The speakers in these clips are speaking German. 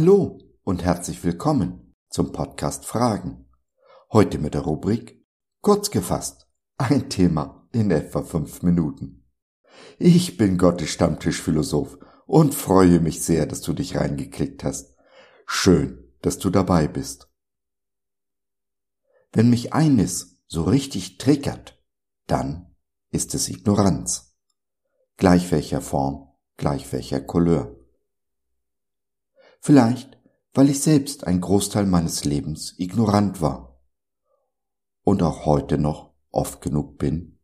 Hallo und herzlich willkommen zum Podcast Fragen. Heute mit der Rubrik Kurz gefasst, ein Thema in etwa fünf Minuten. Ich bin Gottes Stammtischphilosoph und freue mich sehr, dass du dich reingeklickt hast. Schön, dass du dabei bist. Wenn mich eines so richtig triggert, dann ist es Ignoranz. Gleich welcher Form, gleich welcher Couleur. Vielleicht, weil ich selbst ein Großteil meines Lebens ignorant war und auch heute noch oft genug bin.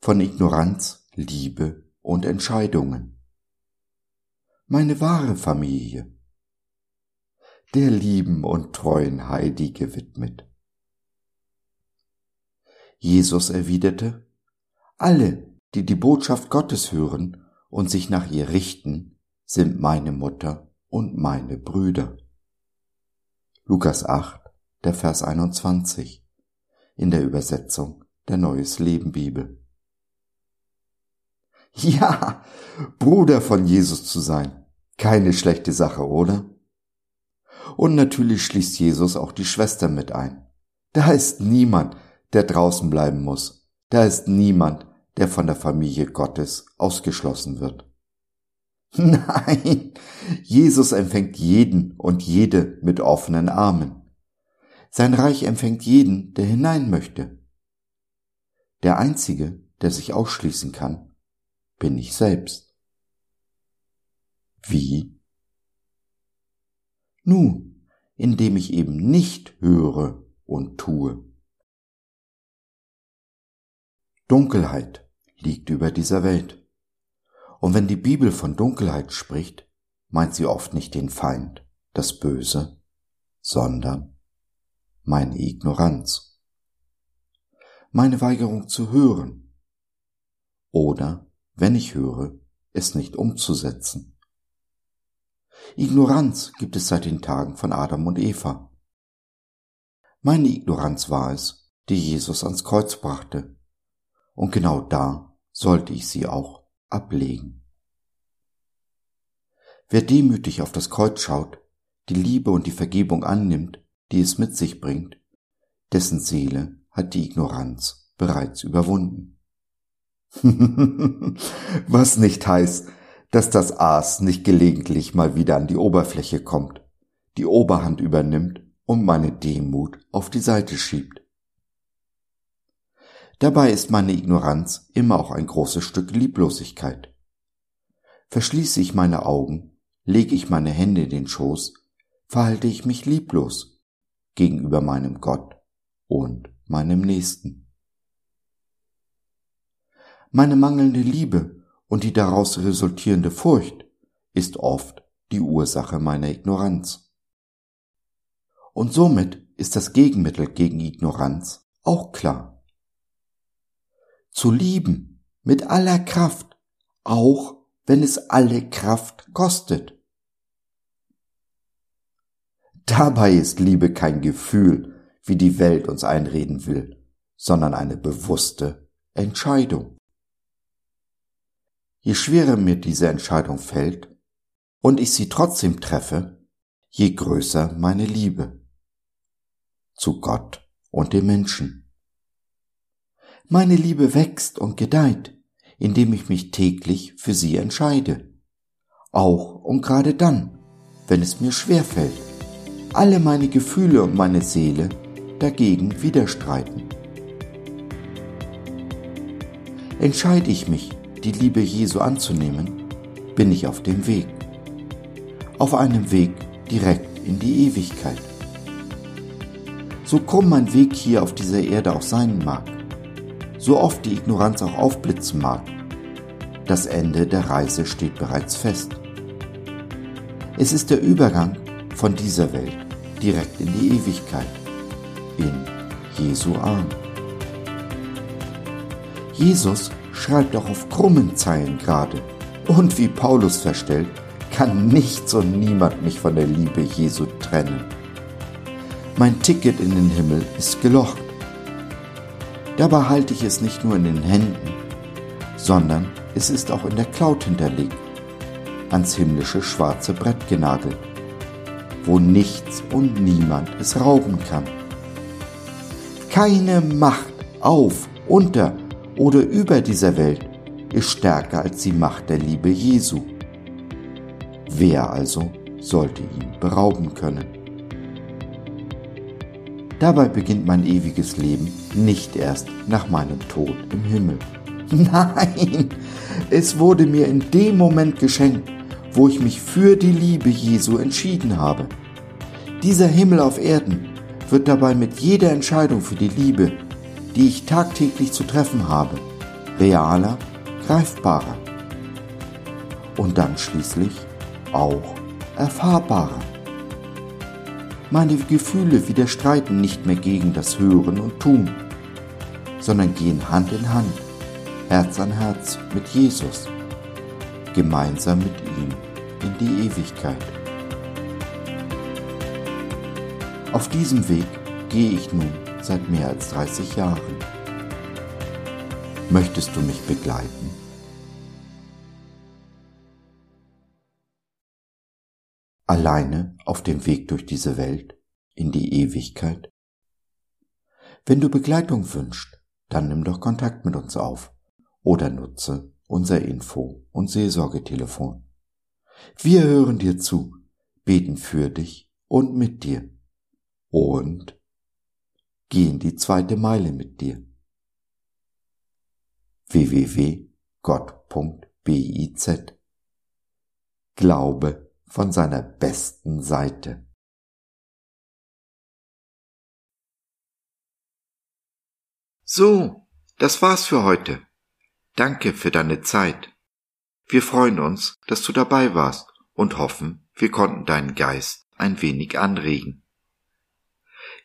Von Ignoranz, Liebe und Entscheidungen. Meine wahre Familie der lieben und treuen Heidi gewidmet. Jesus erwiderte, alle, die die Botschaft Gottes hören und sich nach ihr richten, sind meine Mutter und meine Brüder. Lukas 8, der Vers 21 in der Übersetzung der Neues Leben Bibel. Ja, Bruder von Jesus zu sein, keine schlechte Sache, oder? Und natürlich schließt Jesus auch die Schwester mit ein. Da ist niemand, der draußen bleiben muss. Da ist niemand, der von der Familie Gottes ausgeschlossen wird. Nein, Jesus empfängt jeden und jede mit offenen Armen. Sein Reich empfängt jeden, der hinein möchte. Der Einzige, der sich ausschließen kann, bin ich selbst. Wie? Nun, indem ich eben nicht höre und tue. Dunkelheit liegt über dieser Welt. Und wenn die Bibel von Dunkelheit spricht, meint sie oft nicht den Feind, das Böse, sondern meine Ignoranz, meine Weigerung zu hören oder, wenn ich höre, es nicht umzusetzen. Ignoranz gibt es seit den Tagen von Adam und Eva. Meine Ignoranz war es, die Jesus ans Kreuz brachte. Und genau da sollte ich sie auch ablegen. Wer demütig auf das Kreuz schaut, die Liebe und die Vergebung annimmt, die es mit sich bringt, dessen Seele hat die Ignoranz bereits überwunden. Was nicht heißt, dass das Aas nicht gelegentlich mal wieder an die Oberfläche kommt, die Oberhand übernimmt und meine Demut auf die Seite schiebt. Dabei ist meine Ignoranz immer auch ein großes Stück Lieblosigkeit. Verschließe ich meine Augen, lege ich meine Hände in den Schoß, verhalte ich mich lieblos gegenüber meinem Gott und meinem Nächsten. Meine mangelnde Liebe und die daraus resultierende Furcht ist oft die Ursache meiner Ignoranz. Und somit ist das Gegenmittel gegen Ignoranz auch klar. Zu lieben mit aller Kraft, auch wenn es alle Kraft kostet. Dabei ist Liebe kein Gefühl, wie die Welt uns einreden will, sondern eine bewusste Entscheidung. Je schwerer mir diese Entscheidung fällt und ich sie trotzdem treffe, je größer meine Liebe zu Gott und dem Menschen. Meine Liebe wächst und gedeiht, indem ich mich täglich für sie entscheide. Auch und gerade dann, wenn es mir schwer fällt, alle meine Gefühle und meine Seele dagegen widerstreiten. Entscheide ich mich die Liebe Jesu anzunehmen, bin ich auf dem Weg. Auf einem Weg direkt in die Ewigkeit. So krumm mein Weg hier auf dieser Erde auch sein mag, so oft die Ignoranz auch aufblitzen mag, das Ende der Reise steht bereits fest. Es ist der Übergang von dieser Welt direkt in die Ewigkeit, in Jesu Arm. Jesus schreibt auch auf krummen Zeilen gerade. Und wie Paulus verstellt, kann nichts und niemand mich von der Liebe Jesu trennen. Mein Ticket in den Himmel ist gelocht. Dabei halte ich es nicht nur in den Händen, sondern es ist auch in der Cloud hinterlegt, ans himmlische schwarze Brett genagelt, wo nichts und niemand es rauben kann. Keine Macht auf, unter oder über dieser Welt ist stärker als die Macht der Liebe Jesu. Wer also sollte ihn berauben können? Dabei beginnt mein ewiges Leben nicht erst nach meinem Tod im Himmel. Nein, es wurde mir in dem Moment geschenkt, wo ich mich für die Liebe Jesu entschieden habe. Dieser Himmel auf Erden wird dabei mit jeder Entscheidung für die Liebe, die ich tagtäglich zu treffen habe, realer, greifbarer und dann schließlich auch erfahrbarer. Meine Gefühle widerstreiten nicht mehr gegen das Hören und Tun, sondern gehen Hand in Hand, Herz an Herz mit Jesus, gemeinsam mit ihm in die Ewigkeit. Auf diesem Weg gehe ich nun seit mehr als 30 Jahren. Möchtest du mich begleiten? alleine auf dem Weg durch diese Welt in die Ewigkeit? Wenn du Begleitung wünschst, dann nimm doch Kontakt mit uns auf oder nutze unser Info- und Seelsorgetelefon. Wir hören dir zu, beten für dich und mit dir und gehen die zweite Meile mit dir. www.gott.biz Glaube von seiner besten Seite. So, das war's für heute. Danke für deine Zeit. Wir freuen uns, dass du dabei warst und hoffen, wir konnten deinen Geist ein wenig anregen.